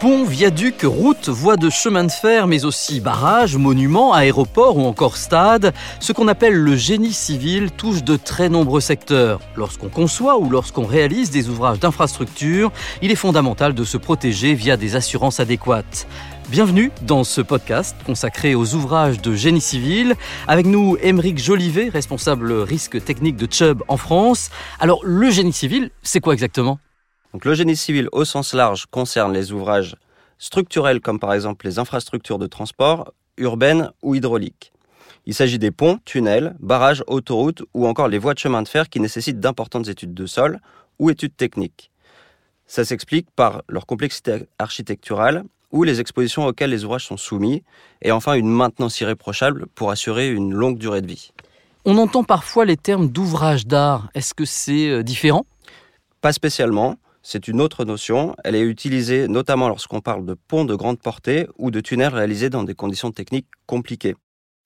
Ponts, viaducs, routes, voies de chemin de fer, mais aussi barrages, monuments, aéroports ou encore stades, ce qu'on appelle le génie civil touche de très nombreux secteurs. Lorsqu'on conçoit ou lorsqu'on réalise des ouvrages d'infrastructure, il est fondamental de se protéger via des assurances adéquates. Bienvenue dans ce podcast consacré aux ouvrages de génie civil. Avec nous, Émeric Jolivet, responsable risque technique de Chubb en France. Alors, le génie civil, c'est quoi exactement? Donc, le génie civil au sens large concerne les ouvrages structurels comme par exemple les infrastructures de transport, urbaines ou hydrauliques. Il s'agit des ponts, tunnels, barrages, autoroutes ou encore les voies de chemin de fer qui nécessitent d'importantes études de sol ou études techniques. Ça s'explique par leur complexité architecturale ou les expositions auxquelles les ouvrages sont soumis, et enfin une maintenance irréprochable pour assurer une longue durée de vie. On entend parfois les termes d'ouvrage d'art. Est-ce que c'est euh, différent? Pas spécialement. C'est une autre notion. Elle est utilisée notamment lorsqu'on parle de ponts de grande portée ou de tunnels réalisés dans des conditions techniques compliquées.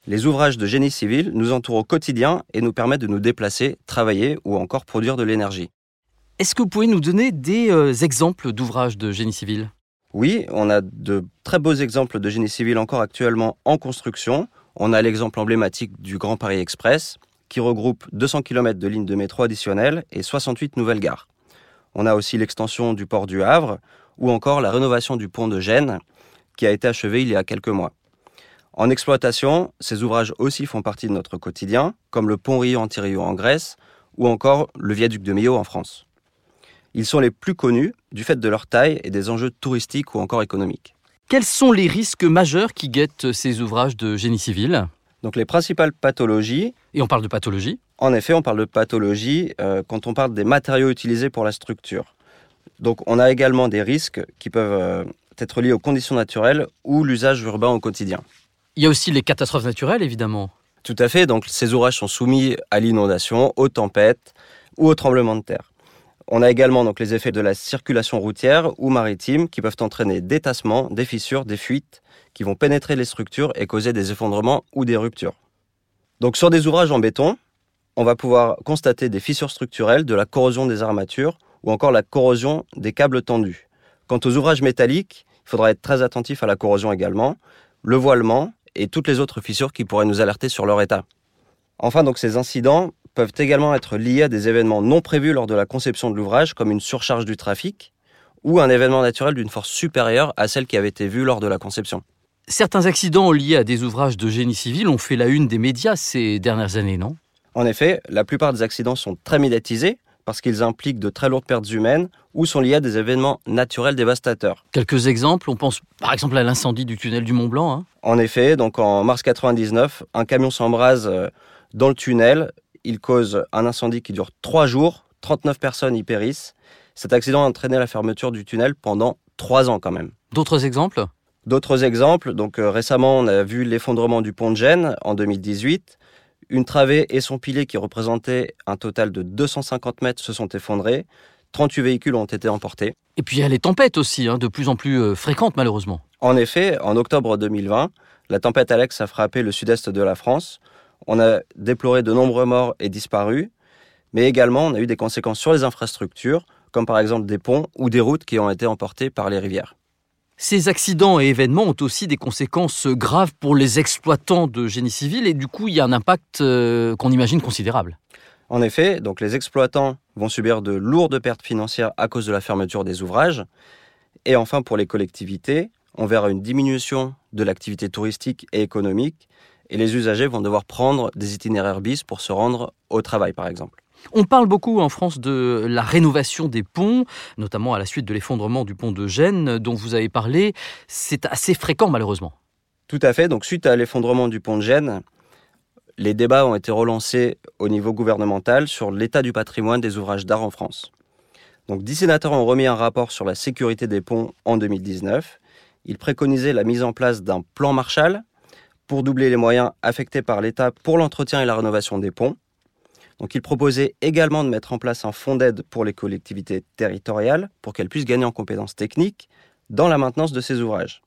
Les ouvrages de génie civil nous entourent au quotidien et nous permettent de nous déplacer, travailler ou encore produire de l'énergie. Est-ce que vous pouvez nous donner des euh, exemples d'ouvrages de génie civil? Oui, on a de très beaux exemples de génie civil encore actuellement en construction. On a l'exemple emblématique du Grand Paris Express, qui regroupe 200 km de lignes de métro additionnelles et 68 nouvelles gares. On a aussi l'extension du port du Havre ou encore la rénovation du pont de Gênes qui a été achevé il y a quelques mois. En exploitation, ces ouvrages aussi font partie de notre quotidien, comme le pont Rio-Antirio en Grèce ou encore le viaduc de Millau en France. Ils sont les plus connus du fait de leur taille et des enjeux touristiques ou encore économiques. Quels sont les risques majeurs qui guettent ces ouvrages de génie civil? Donc les principales pathologies. Et on parle de pathologie en effet, on parle de pathologie euh, quand on parle des matériaux utilisés pour la structure. Donc on a également des risques qui peuvent euh, être liés aux conditions naturelles ou l'usage urbain au quotidien. Il y a aussi les catastrophes naturelles, évidemment. Tout à fait, donc ces ouvrages sont soumis à l'inondation, aux tempêtes ou aux tremblements de terre. On a également donc les effets de la circulation routière ou maritime qui peuvent entraîner des tassements, des fissures, des fuites qui vont pénétrer les structures et causer des effondrements ou des ruptures. Donc sur des ouvrages en béton, on va pouvoir constater des fissures structurelles, de la corrosion des armatures ou encore la corrosion des câbles tendus. Quant aux ouvrages métalliques, il faudra être très attentif à la corrosion également, le voilement et toutes les autres fissures qui pourraient nous alerter sur leur état. Enfin, donc ces incidents peuvent également être liés à des événements non prévus lors de la conception de l'ouvrage, comme une surcharge du trafic ou un événement naturel d'une force supérieure à celle qui avait été vue lors de la conception. Certains accidents liés à des ouvrages de génie civil ont fait la une des médias ces dernières années, non? En effet, la plupart des accidents sont très médiatisés parce qu'ils impliquent de très lourdes pertes humaines ou sont liés à des événements naturels dévastateurs. Quelques exemples, on pense par exemple à l'incendie du tunnel du Mont Blanc. Hein. En effet, donc en mars 99, un camion s'embrase euh, dans le tunnel. Il cause un incendie qui dure trois jours. 39 personnes y périssent. Cet accident a entraîné la fermeture du tunnel pendant trois ans quand même. D'autres exemples? D'autres exemples, donc euh, récemment on a vu l'effondrement du pont de Gênes en 2018. Une travée et son pilier qui représentaient un total de 250 mètres se sont effondrés. 38 véhicules ont été emportés. Et puis il y a les tempêtes aussi, hein, de plus en plus euh, fréquentes malheureusement. En effet, en octobre 2020, la tempête Alex a frappé le sud-est de la France. On a déploré de nombreux morts et disparus, mais également on a eu des conséquences sur les infrastructures, comme par exemple des ponts ou des routes qui ont été emportées par les rivières. Ces accidents et événements ont aussi des conséquences graves pour les exploitants de génie civil et du coup il y a un impact euh, qu'on imagine considérable. En effet, donc les exploitants vont subir de lourdes pertes financières à cause de la fermeture des ouvrages. Et enfin, pour les collectivités, on verra une diminution de l'activité touristique et économique et les usagers vont devoir prendre des itinéraires bis pour se rendre au travail, par exemple. On parle beaucoup en France de la rénovation des ponts, notamment à la suite de l'effondrement du pont de Gênes dont vous avez parlé. C'est assez fréquent malheureusement. Tout à fait. Donc suite à l'effondrement du pont de Gênes, les débats ont été relancés au niveau gouvernemental sur l'état du patrimoine des ouvrages d'art en France. Donc dix sénateurs ont remis un rapport sur la sécurité des ponts en 2019. Ils préconisaient la mise en place d'un plan Marshall pour doubler les moyens affectés par l'État pour l'entretien et la rénovation des ponts. Donc il proposait également de mettre en place un fonds d'aide pour les collectivités territoriales pour qu'elles puissent gagner en compétences techniques dans la maintenance de ces ouvrages.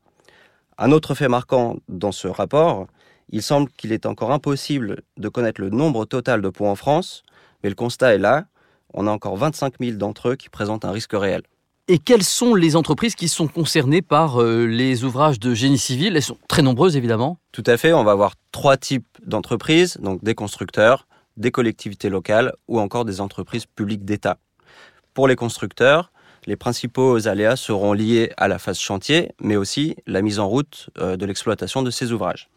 Un autre fait marquant dans ce rapport, il semble qu'il est encore impossible de connaître le nombre total de ponts en France, mais le constat est là, on a encore 25 000 d'entre eux qui présentent un risque réel. Et quelles sont les entreprises qui sont concernées par euh, les ouvrages de génie civil? Elles sont très nombreuses évidemment. Tout à fait, on va avoir trois types d'entreprises, donc des constructeurs, des collectivités locales ou encore des entreprises publiques d'État. Pour les constructeurs, les principaux aléas seront liés à la phase chantier, mais aussi la mise en route euh, de l'exploitation de ces ouvrages.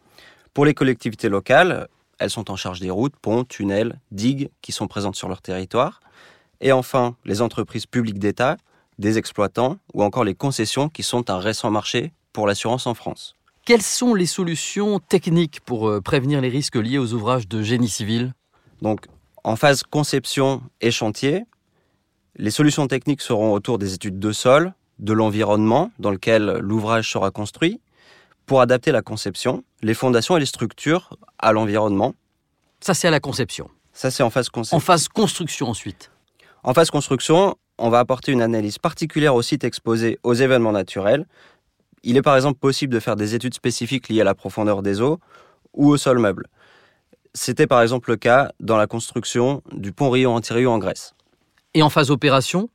Pour les collectivités locales, elles sont en charge des routes, ponts, tunnels, digues qui sont présentes sur leur territoire. Et enfin, les entreprises publiques d'État, des exploitants ou encore les concessions qui sont un récent marché pour l'assurance en France. Quelles sont les solutions techniques pour euh, prévenir les risques liés aux ouvrages de génie civil? Donc, en phase conception et chantier, les solutions techniques seront autour des études de sol, de l'environnement dans lequel l'ouvrage sera construit, pour adapter la conception, les fondations et les structures à l'environnement. Ça, c'est à la conception. Ça, c'est en phase conception. En phase construction ensuite. En phase construction, on va apporter une analyse particulière au site exposé aux événements naturels. Il est par exemple possible de faire des études spécifiques liées à la profondeur des eaux ou au sol meuble. C'était par exemple le cas dans la construction du pont Rio-Antirio en Grèce. Et en phase opération?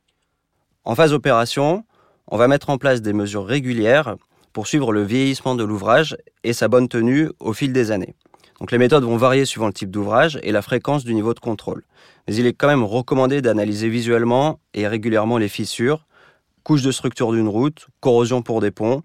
En phase opération, on va mettre en place des mesures régulières pour suivre le vieillissement de l'ouvrage et sa bonne tenue au fil des années. Donc les méthodes vont varier suivant le type d'ouvrage et la fréquence du niveau de contrôle. Mais il est quand même recommandé d'analyser visuellement et régulièrement les fissures, couches de structure d'une route, corrosion pour des ponts,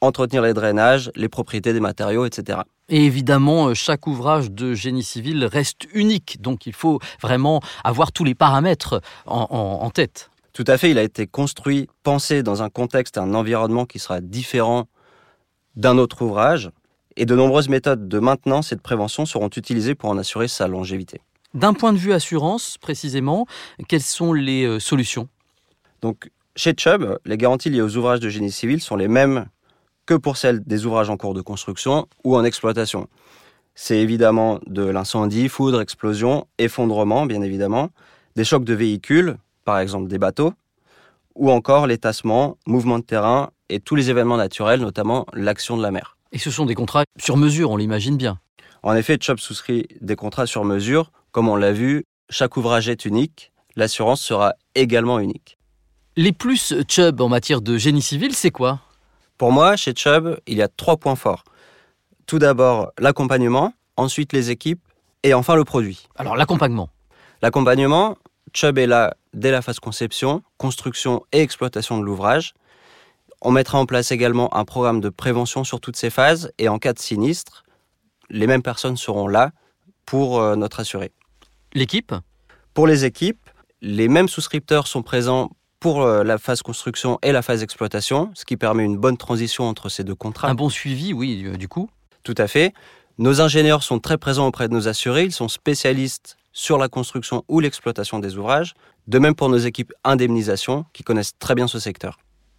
entretenir les drainages, les propriétés des matériaux, etc. Et évidemment, euh, chaque ouvrage de génie civil reste unique, donc il faut vraiment avoir tous les paramètres en, tête. Tout à fait, il a été construit, pensé dans un contexte, un environnement qui sera différent d'un autre ouvrage, et de nombreuses méthodes de maintenance et de prévention seront utilisées pour en assurer sa longévité. D'un point de vue assurance, précisément, quelles sont les euh, solutions? Donc, chez Chubb, les garanties liées aux ouvrages de génie civil sont les mêmes que pour celles des ouvrages en cours de construction ou en exploitation. C'est évidemment de l'incendie, foudre, explosion, effondrement, bien évidemment, des chocs de véhicules, par exemple des bateaux, ou encore les tassements, mouvements de terrain et tous les événements naturels, notamment l'action de la mer. Et ce sont des contrats sur mesure, on l'imagine bien. En effet, Chubb souscrit des contrats sur mesure. Comme on l'a vu, chaque ouvrage est unique, l'assurance sera également unique. Les plus Chubb en matière de génie civil, c'est quoi? Pour moi, chez Chubb, il y a trois points forts. Tout d'abord, l'accompagnement, ensuite les équipes et enfin le produit. Alors l'accompagnement L'accompagnement, Chubb est là dès la phase conception, construction et exploitation de l'ouvrage. On mettra en place également un programme de prévention sur toutes ces phases et en cas de sinistre, les mêmes personnes seront là pour euh, notre assuré. L'équipe? Pour les équipes, les mêmes souscripteurs sont présents pour euh, la phase construction et la phase exploitation, ce qui permet une bonne transition entre ces deux contrats. Un bon suivi, oui, du coup. Tout à fait. Nos ingénieurs sont très présents auprès de nos assurés, ils sont spécialistes sur la construction ou l'exploitation des ouvrages, de même pour nos équipes indemnisation qui connaissent très bien ce secteur.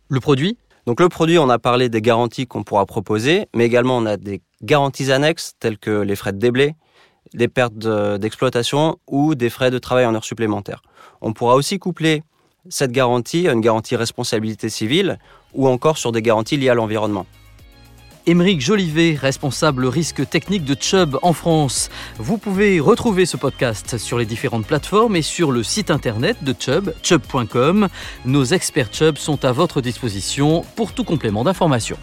Le produit? Donc le produit, on a parlé des garanties qu'on pourra proposer, mais également on a des garanties annexes telles que les frais de déblai, des pertes d'exploitation ou des frais de travail en heures supplémentaires. On pourra aussi coupler cette garantie, une garantie responsabilité civile, ou encore sur des garanties liées à l'environnement. Émeric Jolivet, responsable risque technique de Chubb en France. Vous pouvez retrouver ce podcast sur les différentes plateformes et sur le site internet de Chubb, chubb.com. Nos experts Chubb sont à votre disposition pour tout complément d'information.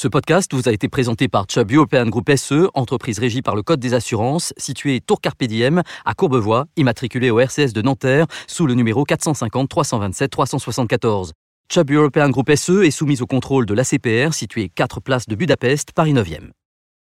Ce podcast vous a été présenté par Chubb European Group SE, entreprise régie par le Code des assurances, située Tour Carpe Diem à Courbevoie, immatriculée au RCS de Nanterre, sous le numéro 450 327 374. Chubb European Group SE est soumise au contrôle de l'ACPR, située 4 places de Budapest, Paris 9e.